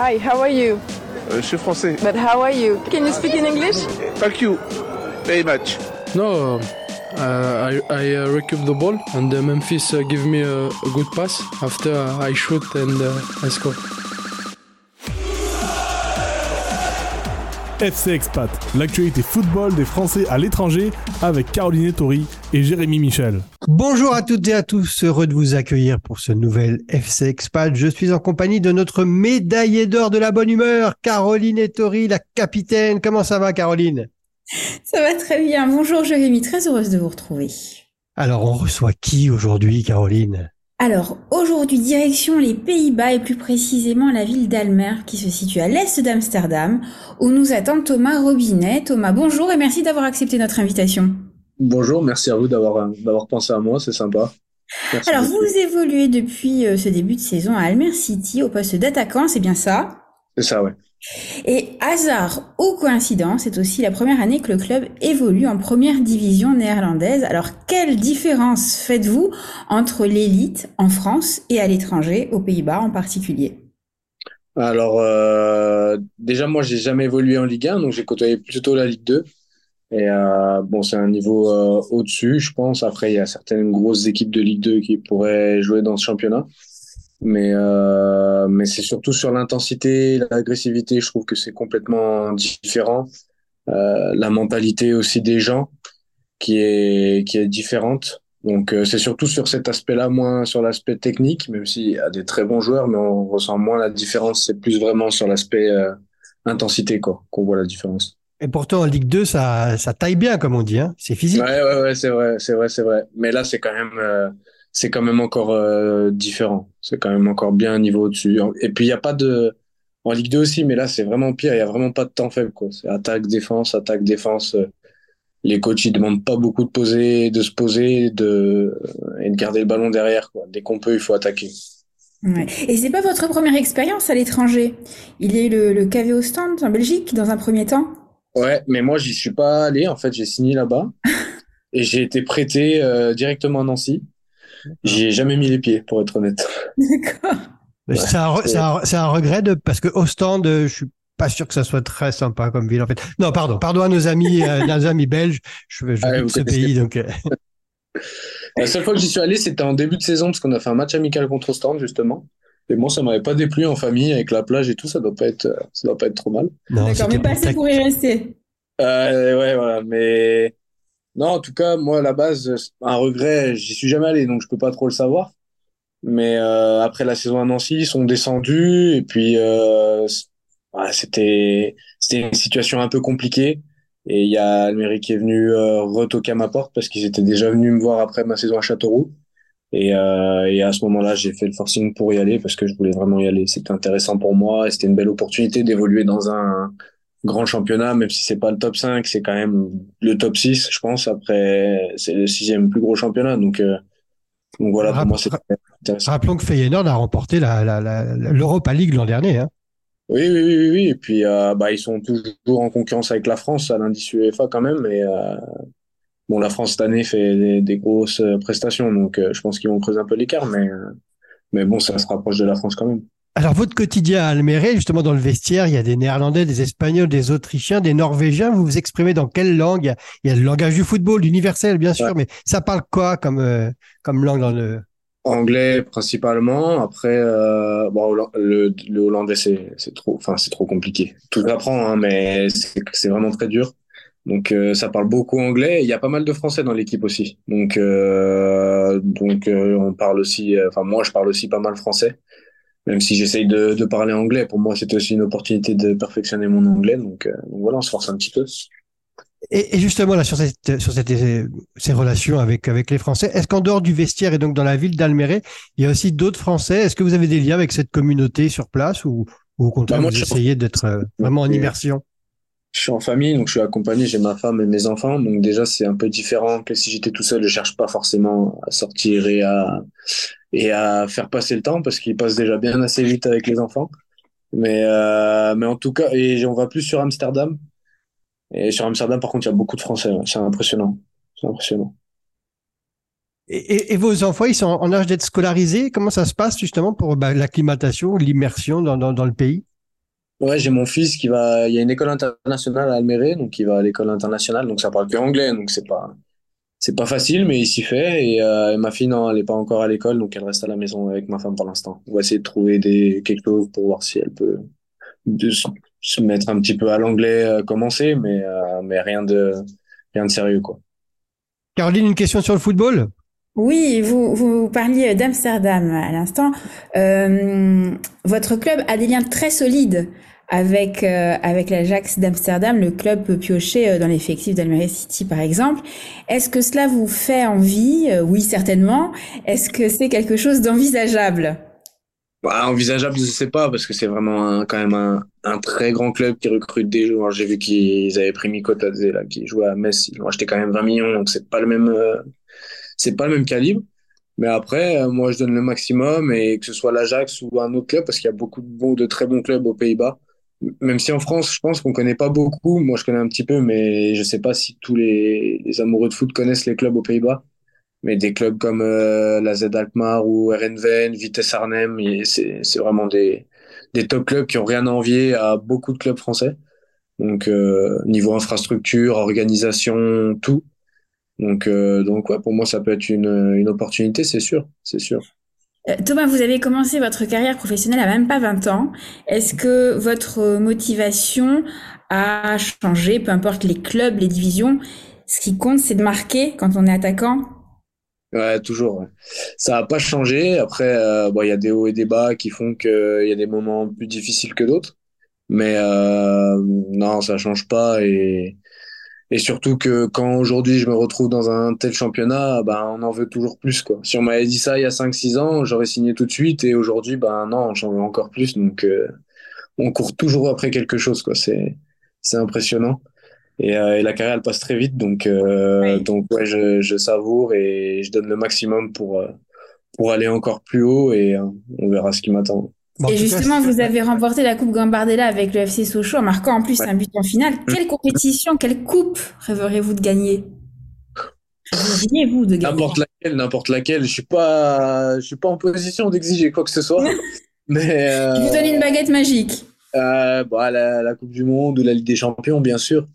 Hi, how are you? Euh, je suis français. But how are you? Can you speak in English? Thank you very much. No, uh, I, I uh, recoup the ball and uh, Memphis uh, give me a, a good pass. After uh, I shoot and uh, I score. FC Expat, l'actualité football des Français à l'étranger avec Caroline Ettori et Jérémy Michel. Bonjour à toutes et à tous, heureux de vous accueillir pour ce nouvel FC Expat. Je suis en compagnie de notre médaillée d'or de la bonne humeur, Caroline Ettori, la capitaine. Comment ça va Caroline? Ça va très bien. Bonjour Jérémy, très heureuse de vous retrouver. Alors on reçoit qui aujourd'hui Caroline? Alors aujourd'hui, direction les Pays-Bas et plus précisément la ville d'Almer qui se situe à l'est d'Amsterdam où nous attend Thomas Robinet. Thomas, bonjour et merci d'avoir accepté notre invitation. Bonjour, merci à vous d'avoir d'avoir pensé à moi, c'est sympa. Merci Alors beaucoup. vous évoluez depuis euh, ce début de saison à Almer City au poste d'attaquant, c'est bien ça? C'est ça, ouais. Et hasard ou coïncidence, c'est aussi la première année que le club évolue en première division néerlandaise. Alors, quelle différence faites-vous entre l'élite en France et à l'étranger, aux Pays-Bas en particulier? Alors, euh, déjà, moi, j'ai jamais évolué en Ligue 1, donc j'ai côtoyé plutôt la Ligue 2. Et euh, bon, c'est un niveau euh, au-dessus, je pense. Après, il y a certaines grosses équipes de Ligue 2 qui pourraient jouer dans ce championnat. Mais, euh, mais c'est surtout sur l'intensité, l'agressivité, je trouve que c'est complètement différent. Euh, la mentalité aussi des gens qui est, qui est différente. Donc euh, c'est surtout sur cet aspect-là, moins sur l'aspect technique, même s'il y a des très bons joueurs, mais on ressent moins la différence. C'est plus vraiment sur l'aspect euh, intensité quoi qu'on voit la différence. Et pourtant en Ligue 2, ça, ça taille bien comme on dit, hein c'est physique. Ouais, ouais, ouais, c'est vrai, c'est vrai, c'est vrai. Mais là, c'est quand même, euh, c'est quand même encore euh, différent. C'est quand même encore bien un niveau au-dessus. Et puis il y a pas de en Ligue 2 aussi, mais là c'est vraiment pire. Il y a vraiment pas de temps faible. C'est attaque, défense, attaque, défense. Les coachs ils demandent pas beaucoup de poser, de se poser, de et de garder le ballon derrière quoi. Dès qu'on peut, il faut attaquer. Ouais. Et c'est pas votre première expérience à l'étranger? Il est le, le KV au stand en Belgique dans un premier temps? Ouais, mais moi j'y suis pas allé. En fait, j'ai signé là-bas et j'ai été prêté euh, directement à Nancy. J'y ai jamais mis les pieds, pour être honnête. D'accord. C'est un, regret de, parce que Ostende, euh, je suis pas sûr que ça soit très sympa comme ville en fait. Non, pardon, pardon à nos amis, euh, nos amis belges. Je, je Ah, ce pays, donc euh, La seule fois que j'y suis allé, c'était en début de saison, parce qu'on a fait un match amical contre Ostende, justement. Et moi, ça m'avait pas déplu en famille, avec la plage et tout, ça doit pas être, ça doit pas être trop mal. non, D'accord, mais pas assez pour y rester. Euh, ouais, voilà, mais non, en tout cas, moi, à la base, un regret, j'y suis jamais allé, donc je peux pas trop le savoir. Mais euh, après la saison à Nancy, ils sont descendus, et puis euh, ouais, c'était c'était une situation un peu compliquée. Et il y a Almery qui est venu euh, retoquer à ma porte parce qu'ils étaient déjà venus me voir après ma saison à Châteauroux. Et, et à ce moment-là, j'ai fait le forcing pour y aller parce que je voulais vraiment y aller. C'était intéressant pour moi et c'était une belle opportunité d'évoluer dans un grand championnat, même si c'est pas le top 5, c'est quand même le top 6, je pense. Après, c'est le sixième plus gros championnat. Donc, euh, donc voilà, pour moi, c'est intéressant. Rappelons que Feyenoord a remporté la, la, la- l'Europa League l'an dernier. Hein. Oui, oui, oui, oui, oui. Et puis, euh, bah, ils sont toujours en concurrence avec la France à l'indice UEFA quand même. Et euh, bon, la France cette année fait des, des grosses euh, prestations, donc euh, je pense qu'ils vont creuser un peu l'écart, mais euh, mais bon, ça se rapproche de la France quand même. Alors, votre quotidien à Almere, justement, dans le vestiaire, il y a des Néerlandais, des Espagnols, des Autrichiens, des Norvégiens. Vous vous exprimez dans quelle langue? Il y a- le langage du football, l'universel, bien sûr, Ouais. mais ça parle quoi comme, euh, comme langue dans le... Anglais principalement. Après, euh, bon, le, le hollandais c'est trop, enfin c'est trop compliqué. Tout s'apprend, hein, mais c'est vraiment très dur. Donc euh, ça parle beaucoup anglais. Il y a pas mal de français dans l'équipe aussi. Donc donc on parle aussi. Enfin moi je parle aussi pas mal français. Même si j'essaye de, de parler anglais, pour moi c'était aussi une opportunité de perfectionner mon anglais. Donc, euh, donc voilà, on se force un petit peu. Et, et justement, là, sur, cette, sur cette, ces relations avec, avec les Français, est-ce qu'en dehors du vestiaire et donc dans la ville d'Almere, il y a aussi d'autres Français? Est-ce que vous avez des liens avec cette communauté sur place ou, ou au contraire, Bah, moi, vous essayez d'être euh, vraiment en immersion? Je suis en famille, donc je suis accompagné, j'ai ma femme et mes enfants, donc déjà c'est un peu différent que si j'étais tout seul, je cherche pas forcément à sortir et à et à faire passer le temps parce qu'il passe déjà bien assez vite avec les enfants. Mais euh, mais en tout cas, et on va plus sur Amsterdam. Et sur Amsterdam, par contre, il y a beaucoup de Français, c'est impressionnant, c'est impressionnant. et, vos enfants, ils sont en âge d'être scolarisés? Comment ça se passe justement pour bah, l'acclimatation, l'immersion dans, dans le pays? Ouais, j'ai mon fils qui va. Il y a une école internationale à Almere, donc il va à l'école internationale, donc ça parle que anglais, donc c'est pas c'est pas facile, mais il s'y fait. Et, euh, ma fille, non, elle est pas encore à l'école, donc elle reste à la maison avec ma femme pour l'instant. On va essayer de trouver des quelque chose pour voir si elle peut se mettre un petit peu à l'anglais, euh, commencer, mais euh, mais rien de rien de sérieux quoi. Caroline, une question sur le football? Oui, vous, parliez d'Amsterdam à l'instant. Euh, votre club a des liens très solides avec, euh, avec l'Ajax d'Amsterdam. Le club peut piocher euh, dans l'effectif d'Almere City, par exemple. Est-ce que cela vous fait envie? Oui, certainement. Est-ce que c'est quelque chose d'envisageable? Bah, envisageable, je sais pas, parce que c'est vraiment un, quand même un, très grand club qui recrute des joueurs. J'ai vu qu'ils avaient pris Mikotadze, là, qui jouait à Metz. Ils l'ont acheté quand même 20 millions, donc c'est pas le même, c'est pas le même calibre. Mais après, euh, moi, je donne le maximum et que ce soit l'Ajax ou un autre club, parce qu'il y a beaucoup de bons, de très bons clubs aux Pays-Bas. Même si en France, je pense qu'on connaît pas beaucoup. Moi, je connais un petit peu, mais je sais pas si tous les, amoureux de foot connaissent les clubs aux Pays-Bas. Mais des clubs comme euh, la Z Alkmaar ou RNVN, Vitesse Arnhem, c'est vraiment des des top clubs qui ont rien à envier à beaucoup de clubs français. Donc euh, niveau infrastructure, organisation, tout. Donc euh, donc ouais, pour moi ça peut être une une opportunité, c'est sûr, c'est sûr. Euh, Thomas, vous avez commencé votre carrière professionnelle à même pas 20 ans. Est-ce que votre motivation a changé, peu importe les clubs, les divisions? Ce qui compte, c'est de marquer quand on est attaquant? Ouais, toujours. Ça a pas changé. Après, euh, bon, il y a des hauts et des bas qui font qu'il y a des moments plus difficiles que d'autres. Mais euh, non, ça change pas. Et, et surtout que quand aujourd'hui je me retrouve dans un tel championnat, ben, on en veut toujours plus, quoi. Si on m'avait dit ça il y a cinq six ans, j'aurais signé tout de suite. Et aujourd'hui, ben non, j'en veux encore plus. Donc, euh, on court toujours après quelque chose, quoi. C'est, c'est impressionnant. Et, euh, et la carrière, elle passe très vite. Donc, euh, Oui. donc ouais, je, je savoure et je donne le maximum pour, pour aller encore plus haut et on verra ce qui m'attend. Bon, Et cas, justement, vous avez remporté la Coupe Gambardella avec le FC Sochaux en marquant en plus Ouais. un but en finale. Quelle compétition, quelle coupe rêverez-vous de gagner? Rêveriez-vous de gagner? N'importe laquelle, n'importe laquelle. Je suis pas, je suis pas en position d'exiger quoi que ce soit. Mais euh, Je vous donne une baguette magique. euh, bah, la, la Coupe du Monde ou la Ligue des Champions, bien sûr.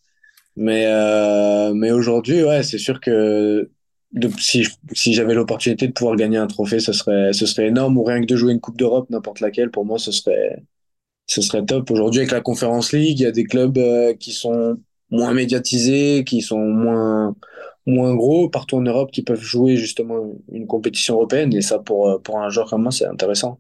Mais euh, mais aujourd'hui, ouais, c'est sûr que de, si si j'avais l'opportunité de pouvoir gagner un trophée, ce serait ce serait énorme. Ou rien que de jouer une Coupe d'Europe, n'importe laquelle, pour moi, ce serait ce serait top. Aujourd'hui, avec la Conference League, il y a des clubs euh, qui sont moins médiatisés, qui sont moins moins gros partout en Europe, qui peuvent jouer justement une compétition européenne. Et ça, pour euh, pour un joueur comme moi, c'est intéressant.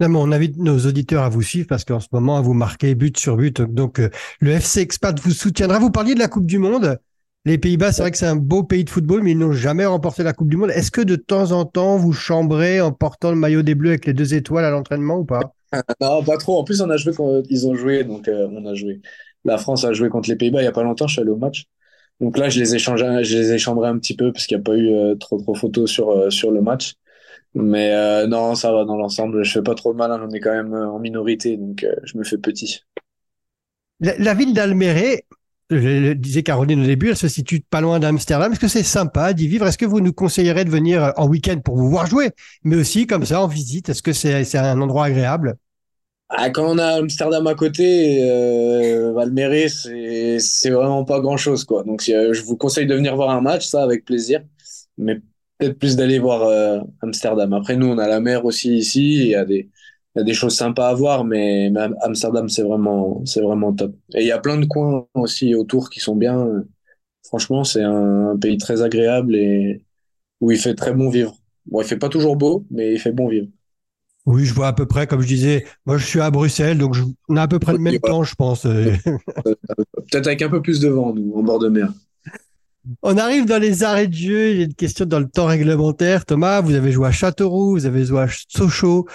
On invite nos auditeurs à vous suivre parce qu'en ce moment, vous marquez but sur but. Donc, euh, le FC Expat vous soutiendra. Vous parliez de la Coupe du Monde. Les Pays-Bas, c'est vrai que c'est un beau pays de football, mais ils n'ont jamais remporté la Coupe du Monde. Est-ce que de temps en temps, vous chambrez en portant le maillot des Bleus avec les deux étoiles à l'entraînement ou pas? Non, pas trop. En plus, on a joué quand ils ont joué, donc euh, on a joué. La France a joué contre les Pays-Bas il y a pas longtemps. Je suis allé au match. Donc là, je les ai changés, je les ai chambrés un petit peu parce qu'il n'y a pas eu euh, trop trop photos sur euh, sur le match. Mais euh, non, ça va dans l'ensemble. Je fais pas trop de mal. hein. On est quand même euh, en minorité, donc euh, je me fais petit. La, la ville d'Almere, je disais Caroline au début, elle se situe pas loin d'Amsterdam. Est-ce que c'est sympa d'y vivre? Est-ce que vous nous conseillerez de venir en week-end pour vous voir jouer, mais aussi comme ça en visite Est-ce que c'est un endroit agréable? Ah, quand on a Amsterdam à côté, euh, c'est c'est vraiment pas grand-chose, quoi. Donc, euh, je vous conseille de venir voir un match, ça, avec plaisir. Mais peut-être plus d'aller voir euh, Amsterdam. Après, nous, on a la mer aussi ici. Il y a des, il y a des choses sympas à voir, mais, mais Amsterdam, c'est vraiment, c'est vraiment top. Et il y a plein de coins aussi autour qui sont bien. Franchement, c'est un, un pays très agréable et où il fait très bon vivre. Bon, il fait pas toujours beau, mais il fait bon vivre. Oui, je vois à peu près, comme je disais, moi je suis à Bruxelles, donc je- on a à peu près le même temps, je pense. Euh, Peut-être avec un peu plus de vent, nous, en bord de mer. On arrive dans les arrêts de jeu. Il y a une question dans le temps réglementaire. Thomas, vous avez joué à Châteauroux, vous avez joué à Sochaux.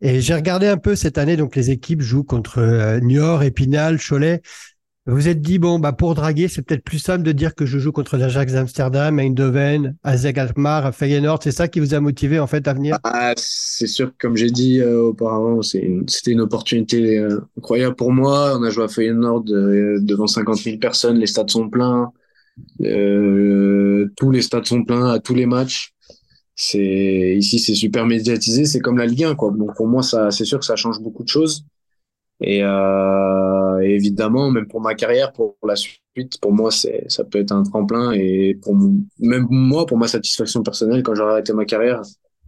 Et j'ai regardé un peu cette année, donc les équipes jouent contre euh, Niort, Épinal, Cholet. Vous vous êtes dit, bon, bah, pour draguer, c'est peut-être plus simple de dire que je joue contre l'Ajax d'Amsterdam, Eindhoven, AZ Alkmaar, Feyenoord. C'est ça qui vous a motivé, en fait, à venir? Ah, c'est sûr comme j'ai dit euh, auparavant, c'était une opportunité euh, incroyable pour moi. On a joué à Feyenoord euh, devant 50 000 personnes, les stades sont pleins, tous les stades sont pleins à tous les matchs. C'est ici, c'est super médiatisé, c'est comme la Ligue 1 quoi. Donc pour moi, ça, c'est sûr que ça change beaucoup de choses. Et, euh, évidemment, même pour ma carrière, pour la suite, pour moi, c'est, ça peut être un tremplin. Et pour même moi, pour ma satisfaction personnelle, quand j'aurai arrêté ma carrière,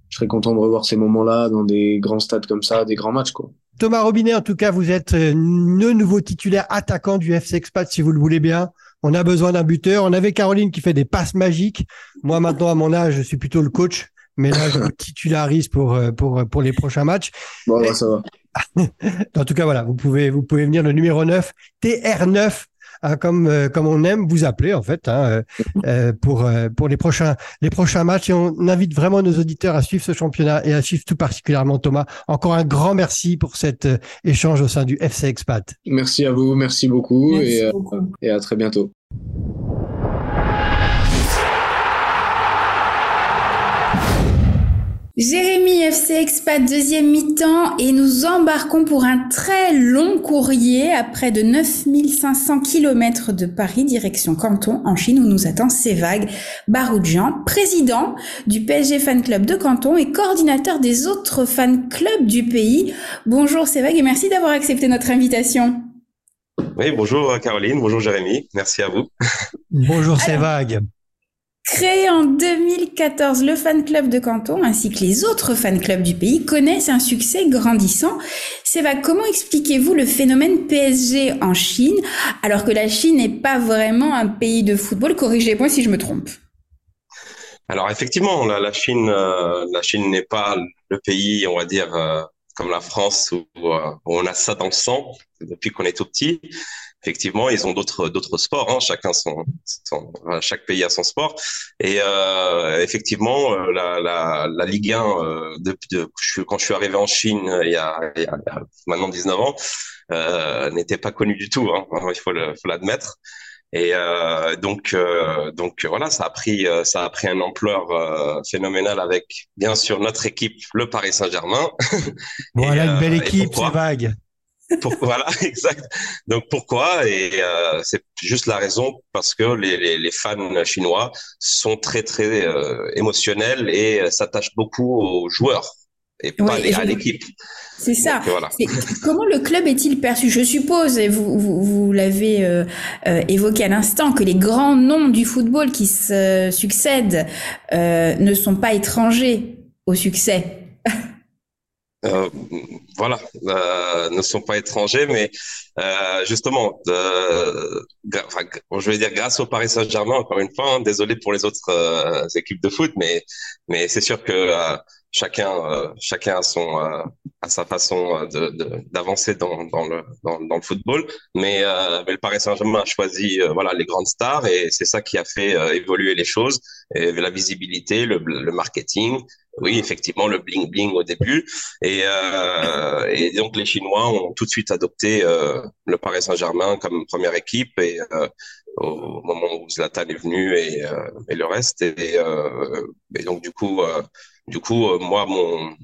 je serais content de revoir ces moments-là dans des grands stades comme ça, des grands matchs, quoi. Thomas Robinet, en tout cas, vous êtes euh, le nouveau titulaire attaquant du FC Expat, si vous le voulez bien. On a besoin d'un buteur. On avait Caroline qui fait des passes magiques. Moi, maintenant, à mon âge, je suis plutôt le coach. Mais là, je titularise pour, euh, pour, pour les prochains matchs. Bon, bah, ça va. En tout cas, voilà, vous pouvez, vous pouvez venir le numéro 9, TR9, hein, comme, euh, comme on aime vous appeler, en fait, hein, euh, euh, pour, euh, pour les prochains, les prochains matchs. Et on invite vraiment nos auditeurs à suivre ce championnat et à suivre tout particulièrement Thomas. Encore un grand merci pour cet euh, échange au sein du FC Expat. Merci à vous, merci beaucoup, Merci et, euh, beaucoup. et à très bientôt. Jérémy FC Expat deuxième mi-temps et nous embarquons pour un très long courrier à près de 9500 km de Paris direction Canton en Chine où nous attend Sévag Baroudjian, président du PSG Fan Club de Canton et coordinateur des autres fan clubs du pays. Bonjour Sévag et merci d'avoir accepté notre invitation. Oui, bonjour Caroline, bonjour Jérémy, merci à vous. Bonjour, vague. Créé en 2014, le fan club de Canton ainsi que les autres fan clubs du pays connaissent un succès grandissant. Séva, comment expliquez-vous le phénomène PSG en Chine alors que la Chine n'est pas vraiment un pays de football? Corrigez-moi si je me trompe. Alors effectivement, la, Chine, euh, la Chine n'est pas le pays, on va dire, euh, comme la France où, euh, où on a ça dans le sang depuis qu'on est tout petit. Effectivement, ils ont d'autres d'autres sports. Hein, chacun son, son chaque pays a son sport. Et euh, effectivement, euh, la, la, la Ligue 1, euh, de, suis- quand je suis arrivé en Chine euh, il y a, il y a, maintenant 19 ans, euh, n'était pas connue du tout. Hein, il faut l'admettre. Et euh, donc, euh, donc voilà, ça a pris, euh, ça a pris une ampleur euh, phénoménale avec, bien sûr, notre équipe, le Paris Saint-Germain. Voilà Et, une belle équipe, c'est vague. Pour- voilà, exact. Donc pourquoi? Et euh, c'est juste la raison parce que les, les, les fans chinois sont très très euh, émotionnels et euh, s'attachent beaucoup aux joueurs et pas Oui, les- et à l'équipe. C'est ça. Voilà. Comment le club est-il perçu? Je suppose, et vous, vous, vous l'avez euh, euh, évoqué à l'instant, que les grands noms du football qui se succèdent euh, ne sont pas étrangers au succès. Euh, voilà, euh, ne sont pas étrangers, mais euh, justement, enfin, je vais dire grâce au Paris Saint-Germain, encore une fois, hein, désolé pour les autres euh, équipes de foot, mais mais c'est sûr que euh, chacun euh, chacun a son euh, a sa façon euh, d'avancer dans dans le dans, dans le football, mais, euh, mais le Paris Saint-Germain a choisi euh, voilà les grandes stars et c'est ça qui a fait euh, évoluer les choses, et la visibilité, le le marketing. Oui, effectivement, le bling bling au début, et, euh, et donc les Chinois ont tout de suite adopté euh, le Paris Saint-Germain comme première équipe et euh, au moment où Zlatan est venu et, euh, et le reste. Et, euh, et donc du coup euh, du coup euh, moi mon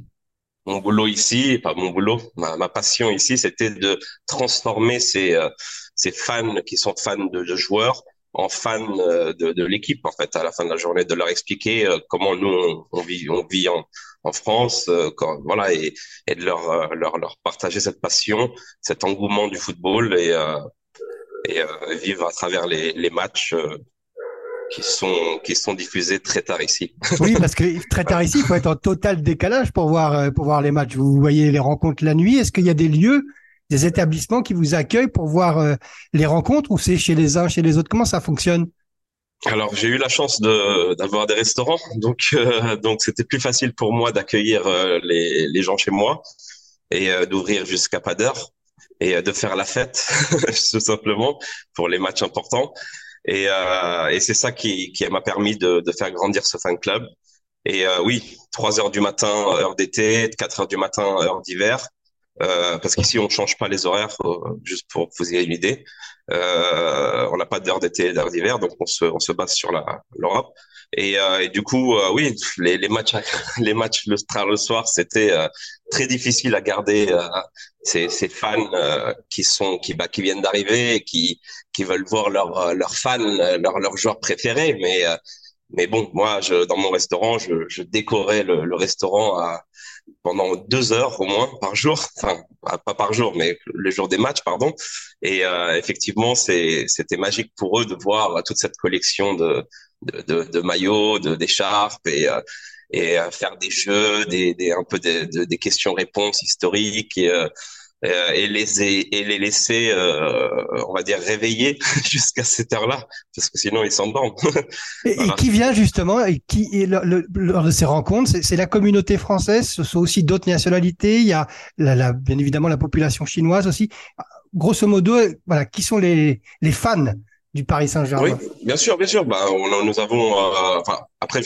mon boulot ici pas mon boulot ma, ma passion ici c'était de transformer ces euh, ces fans qui sont fans de, de joueurs en fans euh, de, de l'équipe en fait à la fin de la journée de leur expliquer euh, comment nous on, vit on vit en en France euh, quand, voilà et et de leur, euh, leur, leur partager cette passion, cet engouement du football et, euh, et vivre à travers les, les matchs qui sont, qui sont diffusés très tard ici. Oui, parce que très tard ici, il faut être en total décalage pour voir, euh, pour voir les matchs. Vous voyez les rencontres la nuit. Est-ce qu'il y a des lieux, des établissements qui vous accueillent pour voir euh, les rencontres ou c'est chez les uns, chez les autres? Comment ça fonctionne? Alors j'ai eu la chance de d'avoir des restaurants, donc euh, donc c'était plus facile pour moi d'accueillir euh, les les gens chez moi et euh, d'ouvrir jusqu'à pas d'heure et de faire la fête tout simplement pour les matchs importants et euh, et c'est ça qui qui m'a permis de de faire grandir ce fan club. Et euh, oui trois heures du matin heure d'été quatre heures du matin heure d'hiver euh, parce qu'ici on change pas les horaires juste pour vous ayez une idée euh, on n'a pas d'heure d'été, d'heure d'hiver, donc on se, on se base sur l'Europe. Et, euh, et du coup, euh, oui, les, les matchs, les matchs le le soir, c'était très difficile à garder ces, ces fans qui sont, qui, bah, qui viennent d'arriver, et qui, qui veulent voir leurs, leurs fans, leurs, leurs joueurs préférés. Mais, mais bon, moi, je, dans mon restaurant, je, je décorais le, le restaurant à, pendant deux heures au moins par jour, enfin pas par jour, mais le jour des matchs, pardon. Et euh, effectivement, c'était magique pour eux de voir toute cette collection de de, de, de maillots, d'écharpes et euh, et faire des jeux, des, des un peu des, des questions-réponses historiques et euh, et les et les laisser, euh, on va dire, réveiller jusqu'à cette heure-là, parce que sinon ils s'endorment. et, et, qui vient justement, et qui le, lors de ces rencontres, c'est la communauté française, ce sont aussi d'autres nationalités, il y a la, la, bien évidemment la population chinoise aussi. Grosso modo, voilà, qui sont les, les fans du Paris Saint-Germain. Oui, bien sûr, bien sûr. Bah, on, nous avons. Euh, enfin, après,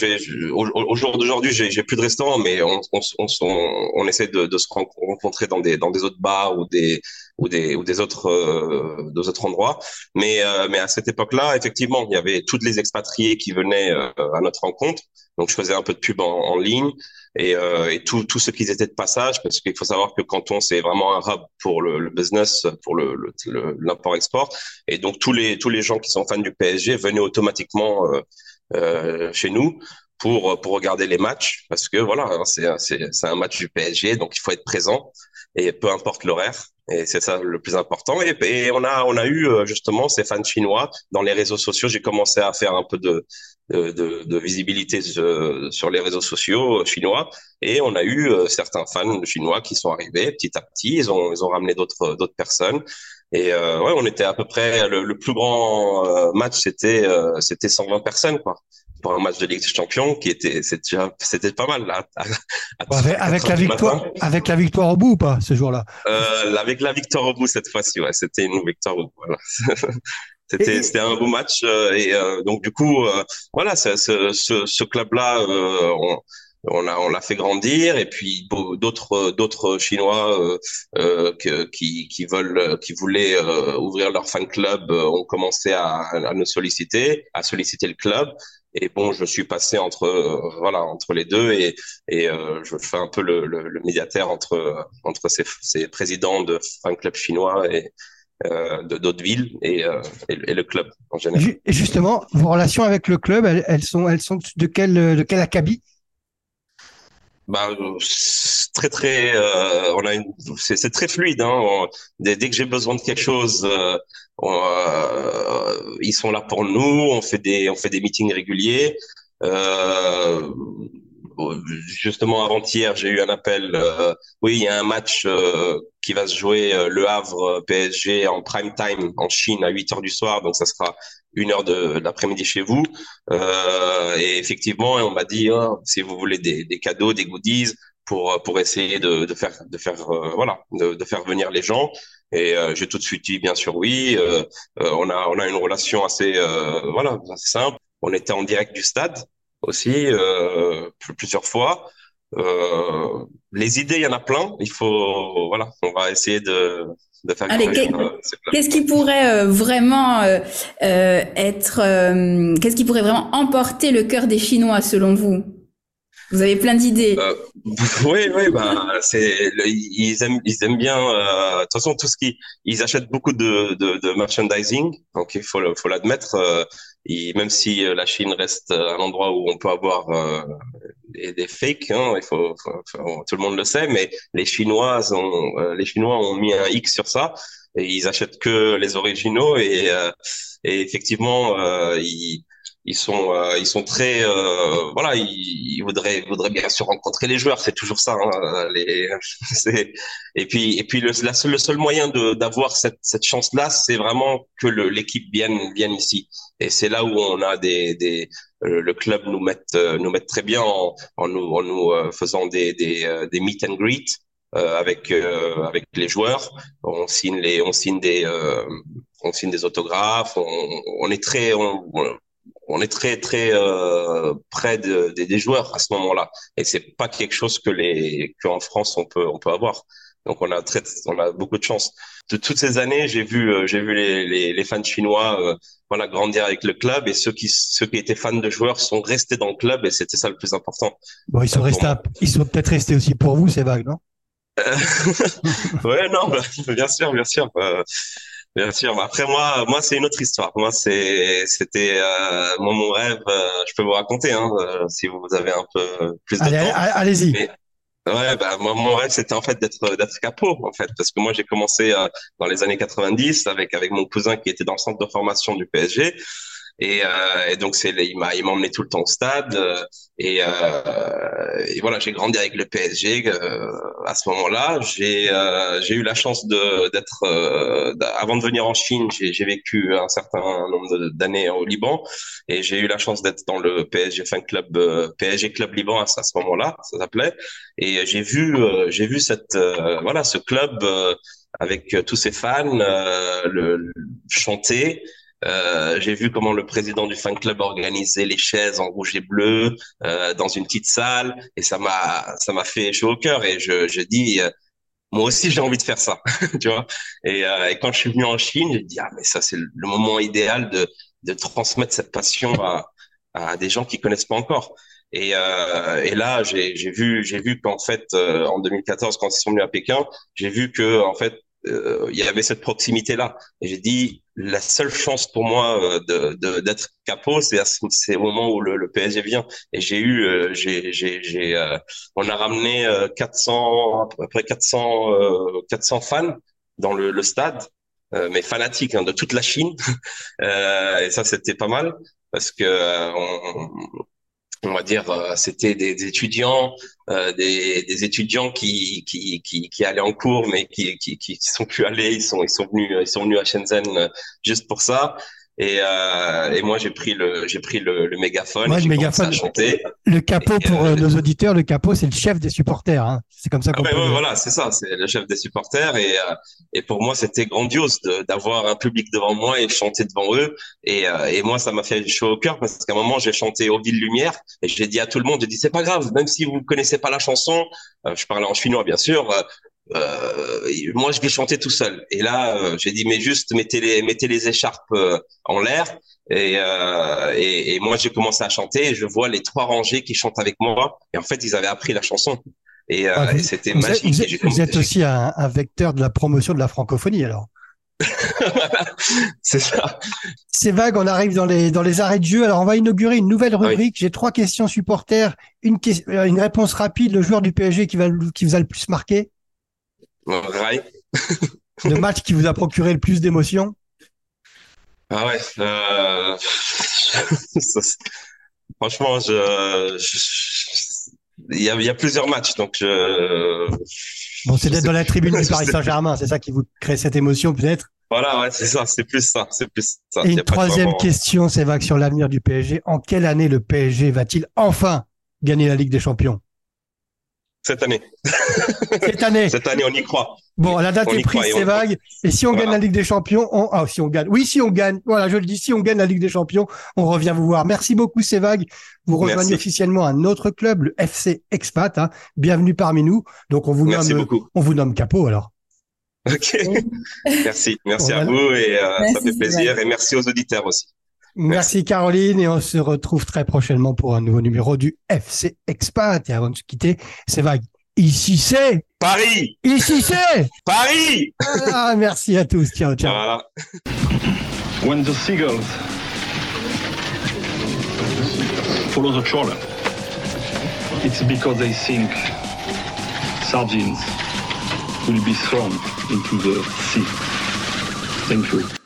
au, au, jour d'aujourd'hui, j'ai plus de restaurant, mais on, on, on, on essaie de, de, se rencontrer dans des dans des autres bars ou des ou des ou des autres euh, des autres endroits. Mais euh, mais à cette époque-là, effectivement, il y avait toutes les expatriés qui venaient euh, à notre rencontre. Donc, je faisais un peu de pub en, en ligne et, euh, et tout, tout ce qui étaient de passage, parce qu'il faut savoir que Canton, c'est vraiment un hub pour le, le business, pour le, l'import-export. Et donc, tous les, tous les gens qui sont fans du PSG venaient automatiquement euh, euh, chez nous pour, pour regarder les matchs, parce que voilà, hein, c'est un match du PSG, donc il faut être présent, et peu importe l'horaire. Et c'est ça le plus important. Et, et, on a on a eu euh, justement ces fans chinois dans les réseaux sociaux. J'ai commencé à faire un peu de de, de, de visibilité sur les réseaux sociaux chinois et on a eu euh, certains fans chinois qui sont arrivés petit à petit. Ils ont ils ont ramené d'autres d'autres personnes. Et euh, ouais, on était à peu près le, le plus grand euh, match, c'était euh, c'était 120 personnes quoi pour un match de Ligue des Champions qui était c'était pas mal là. avec, avec la victoire avec la victoire au bout ou pas ce jour-là? Euh, Avec la victoire au bout cette fois-ci, ouais, c'était une victoire au bout. Voilà. c'était c'était un beau match euh, et euh, donc du coup euh, voilà ce ce, ce club-là on, on l'a on l'a fait grandir et puis d'autres d'autres chinois euh, euh, que, qui qui veulent qui voulaient euh, ouvrir leur fan club ont commencé à, à nous solliciter à solliciter le club. Et bon, je suis passé entre voilà entre les deux et et euh, je fais un peu le, le, le, médiateur entre entre ces, ces présidents de fan club chinois et d'autres villes et, euh, et, et, le club en général. Et justement, vos relations avec le club, elles, elles sont elles sont de quel de quel acabit? Bah, très très euh, on a une c'est très fluide hein. dès, dès, que j'ai besoin de quelque chose euh, euh, ils sont là pour nous on fait des on fait des meetings réguliers euh, justement avant-hier j'ai eu un appel euh, oui il y a un match qui va se jouer le Havre PSG en prime time en Chine à 8 heures du soir donc ça sera une heure de, l'après-midi chez vous. Euh, et effectivement, on m'a dit hein, si vous voulez des, des, cadeaux, des goodies pour pour essayer de, de faire de faire euh, voilà de, de, faire venir les gens. Et euh, j'ai tout de suite dit bien sûr oui. Euh, euh, on a on a une relation assez voilà assez simple. On était en direct du stade aussi plusieurs fois. Euh, les idées, il y en a plein. Il faut, voilà, on va essayer de, de faire. Allez, qu'est-ce qui pourrait euh, vraiment euh, euh être, euh, qu'est-ce qui pourrait vraiment emporter le cœur des Chinois selon vous? Vous avez plein d'idées. oui, oui, bah, c'est, ils aiment, ils aiment bien. de toute façon, tout ce qui, ils achètent beaucoup de, de, de merchandising, donc il faut, faut l'admettre. Même si la Chine reste un endroit où on peut avoir des, des fakes, hein, il faut, faut, tout le monde le sait, mais les Chinois ont, euh, les Chinois ont mis un X sur ça et ils achètent que les originaux et, euh, et effectivement euh, ils ils sont euh, ils sont très euh, voilà ils, ils, voudraient voudraient bien sûr rencontrer les joueurs c'est toujours ça hein, les et puis et puis le la seul, le seul moyen de d'avoir cette cette chance là c'est vraiment que l'équipe vienne vienne ici et c'est là où on a des des euh, le club nous met nous met très bien en, en nous en nous faisant des des des meet and greet euh, avec euh, avec les joueurs. On signe les on signe des euh, on signe des autographes. On, on est très on, on est très très euh, près de, des joueurs à ce moment-là. Et c'est pas quelque chose que les qu'en France on peut on peut avoir. Donc on a très on a beaucoup de chance. De toutes ces années j'ai vu euh, j'ai vu les, les, les, fans chinois euh, voilà grandir avec le club. Et ceux qui ceux qui étaient fans de joueurs sont restés dans le club. Et c'était ça le plus important. Bon ils sont restés ils sont peut-être restés aussi pour vous c'est vague non? Ouais non bah, bien sûr bien sûr Bien sûr. Après moi, moi c'est une autre histoire. Moi c'est, c'était euh, moi mon rêve. Euh, je peux vous raconter hein, euh, si vous avez un peu plus de Allez, temps. Allez-y. Ouais, bah, moi, mon rêve, c'était en fait d'être d'être capot, en fait, parce que moi, j'ai commencé euh, dans les années 90 avec avec mon cousin qui était dans le centre de formation du PSG. Et, euh, et donc c'est il m'a il m'a emmené tout le temps au stade. Euh, et, euh, et voilà j'ai grandi avec le PSG euh, à ce moment-là. J'ai euh, j'ai eu la chance de d'être euh, avant de venir en Chine j'ai vécu un certain nombre d'années au Liban. Et j'ai eu la chance d'être dans le PSG fan club PSG club Liban à, ce moment-là ça s'appelait. Et j'ai vu j'ai vu cette voilà ce club avec tous ses fans le, le chanter euh, j'ai vu comment le président du fan club organisait les chaises en rouge et bleu euh, dans une petite salle et ça m'a ça m'a fait chaud au cœur et je je dis euh, moi aussi j'ai envie de faire ça tu vois. Et, euh, et, quand je suis venu en Chine j'ai dit ah mais ça c'est le moment idéal de de transmettre cette passion à à des gens qui connaissent pas encore. Et, euh, et là j'ai j'ai vu j'ai vu qu'en fait en 2014 quand ils sont venus à Pékin j'ai vu que en fait euh, il y avait cette proximité là et j'ai dit la seule chance pour moi euh, de d'être capot c'est au moment où le, le, PSG vient. Et j'ai eu euh, j'ai j'ai j'ai on a ramené 400 à peu près 400 400 fans dans le, le stade mais fanatiques hein, de toute la Chine. Et ça c'était pas mal parce que on, on va dire, euh, c'était des, étudiants, euh, des, des, étudiants qui, qui, qui, qui, allaient en cours, mais qui, qui, qui sont plus allés. Ils sont, ils sont venus, ils sont venus à Shenzhen euh, juste pour ça. Et, euh, et moi, j'ai pris le, j'ai pris le, le mégaphone. Ouais, le mégaphone. chanter. Le capot pour euh, nos auditeurs, le capot, c'est le chef des supporters. Hein. C'est comme ça qu'on. Ah ouais, voilà, c'est ça, c'est le chef des supporters. Et, euh, et pour moi, c'était grandiose d'avoir un public devant moi et chanter devant eux. Et, euh, et moi, ça m'a fait chaud au cœur parce qu'à un moment, j'ai chanté au Ville Lumière et j'ai dit à tout le monde, j'ai dit c'est pas grave, même si vous ne connaissez pas la chanson, je parlais en chinois bien sûr euh, moi je vais chanter tout seul. Et là, euh, j'ai dit mais juste mettez les mettez les écharpes euh, en l'air. Et, euh, et, et, moi j'ai commencé à chanter. Et je vois les trois rangées qui chantent avec moi. Et en fait ils avaient appris la chanson. Et, ah, et c'était magique. Vous êtes, vous êtes aussi un, un, vecteur de la promotion de la francophonie alors. c'est ça. C'est vague, on arrive dans les, dans les arrêts de jeu. Alors, on va inaugurer une nouvelle rubrique. Oui. J'ai trois questions supporters. Une, une réponse rapide. Le joueur du PSG qui, va, qui vous a le plus marqué Rai. le match qui vous a procuré le plus d'émotions Ah ouais. Euh... Franchement, je... je... Il, y a, il y a plusieurs matchs, donc je... Bon, c'est d'être dans la tribune du Paris Saint-Germain, c'est ça qui vous crée cette émotion peut-être Voilà, ouais, c'est ça, c'est plus ça, c'est plus ça. Et une troisième vraiment... question, c'est vague sur l'avenir du PSG. En quelle année le PSG va-t-il enfin gagner la Ligue des Champions? Cette année. Cette année. Cette année, on y croit. Bon, la date est prise, c'est vague. Et si on voilà. gagne la Ligue des Champions, on... ah, si on gagne. Oui, si on gagne. Voilà, je le dis, si on gagne la Ligue des Champions, on revient vous voir. Merci beaucoup, c'est vague. Vous rejoignez Merci. officiellement un autre club, le FC Expat. Hein. Bienvenue parmi nous. Donc, on vous Merci nomme, beaucoup. on vous nomme capot, alors. Ok. merci. Merci à vous et euh, merci, ça fait plaisir. Et merci aux auditeurs aussi. Merci, Caroline et on se retrouve très prochainement pour un nouveau numéro du FC Expat. Et avant de se quitter, c'est vague. Ici c'est Paris. Ici c'est Paris. Ah, merci à tous. Ciao, ciao. Voilà. When the seagulls follow the trawler, it's because they think sardines will be thrown into the sea. Thank you.